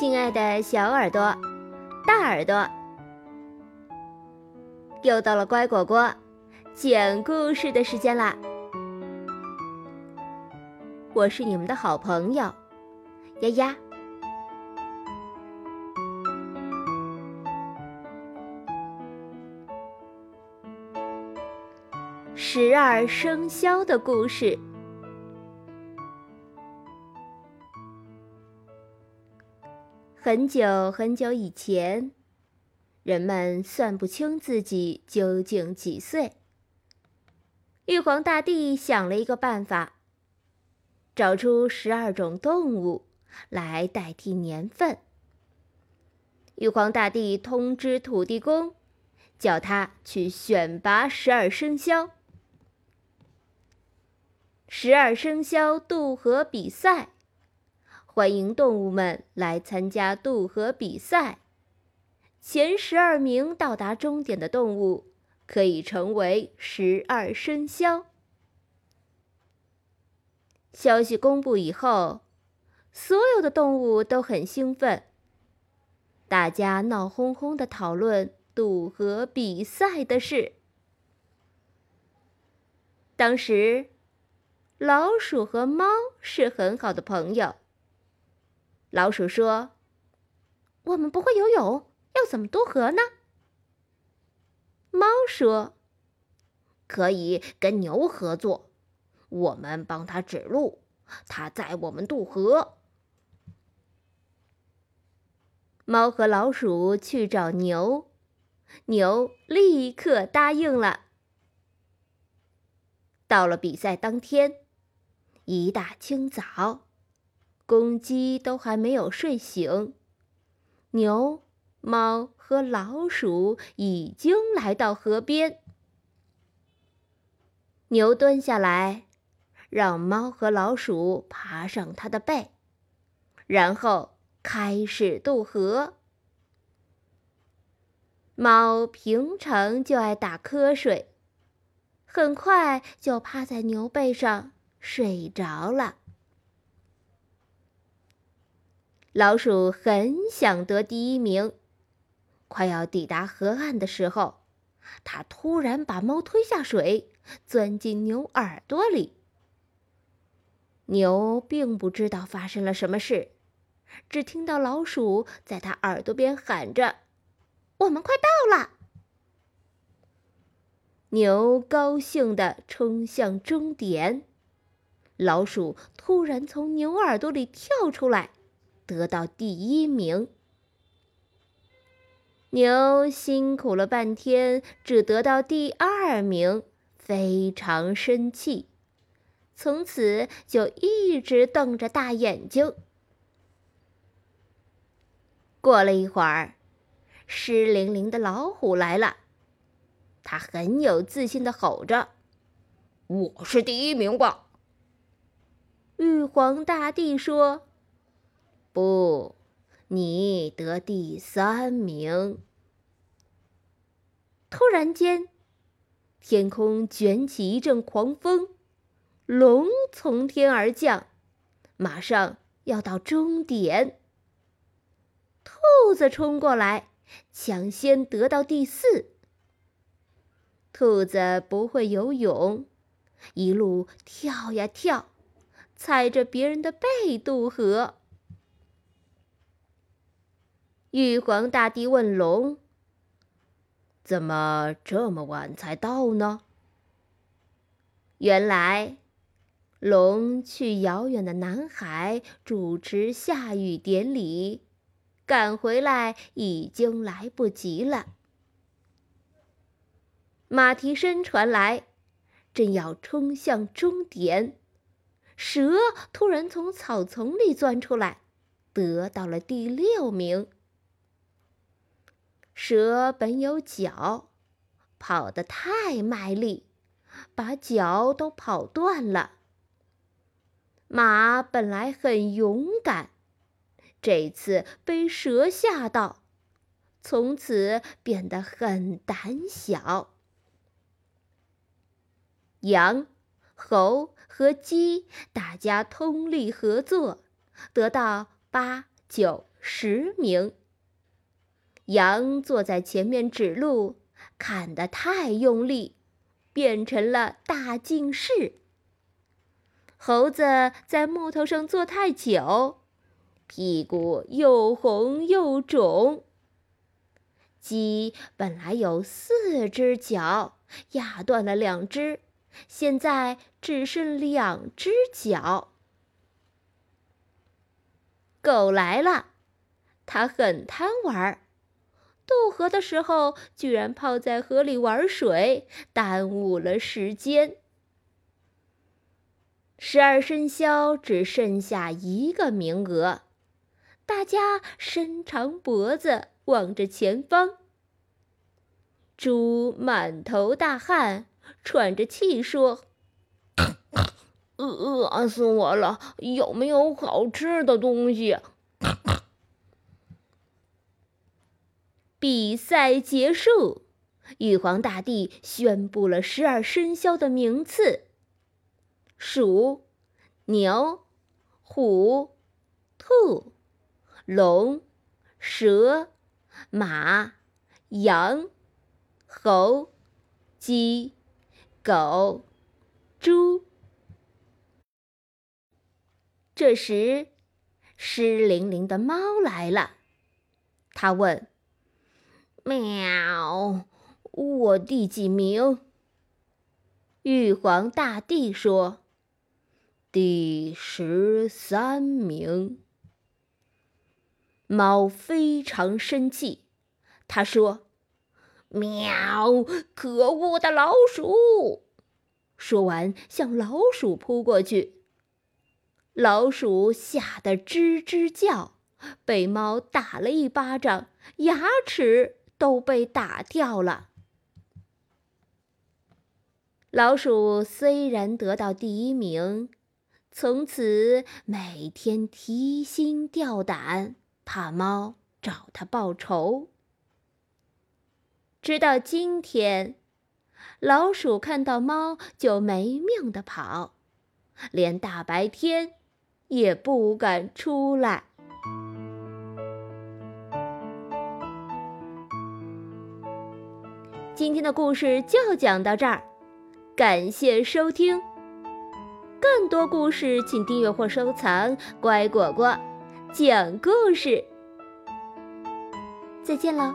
亲爱的小耳朵、大耳朵，又到了乖果果讲故事的时间啦！我是你们的好朋友丫丫。十二生肖的故事。很久很久以前，人们算不清自己究竟几岁。玉皇大帝想了一个办法，找出十二种动物来代替年份。玉皇大帝通知土地公，叫他去选拔十二生肖。十二生肖渡河比赛。欢迎动物们来参加渡河比赛。前十二名到达终点的动物可以成为十二生肖。消息公布以后，所有的动物都很兴奋，大家闹哄哄的讨论渡河比赛的事。当时，老鼠和猫是很好的朋友。老鼠说：“我们不会游泳，要怎么渡河呢？”猫说：“可以跟牛合作，我们帮他指路，他载我们渡河。”猫和老鼠去找牛，牛立刻答应了。到了比赛当天，一大清早。公鸡都还没有睡醒，牛、猫和老鼠已经来到河边。牛蹲下来，让猫和老鼠爬上它的背，然后开始渡河。猫平常就爱打瞌睡，很快就趴在牛背上睡着了。老鼠很想得第一名，快要抵达河岸的时候，它突然把猫推下水，钻进牛耳朵里。牛并不知道发生了什么事，只听到老鼠在它耳朵边喊着：“我们快到了！”牛高兴地冲向终点，老鼠突然从牛耳朵里跳出来。得到第一名，牛辛苦了半天，只得到第二名，非常生气，从此就一直瞪着大眼睛。过了一会儿，湿淋淋的老虎来了，他很有自信的吼着：“我是第一名吧！”玉皇大帝说。不，你得第三名。突然间，天空卷起一阵狂风，龙从天而降，马上要到终点。兔子冲过来，抢先得到第四。兔子不会游泳，一路跳呀跳，踩着别人的背渡河。玉皇大帝问龙：“怎么这么晚才到呢？”原来，龙去遥远的南海主持下雨典礼，赶回来已经来不及了。马蹄声传来，正要冲向终点，蛇突然从草丛里钻出来，得到了第六名。蛇本有脚，跑得太卖力，把脚都跑断了。马本来很勇敢，这次被蛇吓到，从此变得很胆小。羊、猴和鸡，大家通力合作，得到八九十名。羊坐在前面指路，砍得太用力，变成了大近视。猴子在木头上坐太久，屁股又红又肿。鸡本来有四只脚，压断了两只，现在只剩两只脚。狗来了，它很贪玩儿。渡河的时候，居然泡在河里玩水，耽误了时间。十二生肖只剩下一个名额，大家伸长脖子望着前方。猪满头大汗，喘着气说：“饿死我了！有没有好吃的东西？”比赛结束，玉皇大帝宣布了十二生肖的名次：鼠、牛、虎、兔、龙、蛇、马、羊、猴、鸡、狗、猪。这时，湿淋淋的猫来了，他问。喵！我第几名？玉皇大帝说：“第十三名。”猫非常生气，他说：“喵！可恶的老鼠！”说完，向老鼠扑过去。老鼠吓得吱吱叫，被猫打了一巴掌，牙齿。都被打掉了。老鼠虽然得到第一名，从此每天提心吊胆，怕猫找它报仇。直到今天，老鼠看到猫就没命的跑，连大白天也不敢出来。今天的故事就讲到这儿，感谢收听。更多故事请订阅或收藏“乖果果讲故事”。再见了。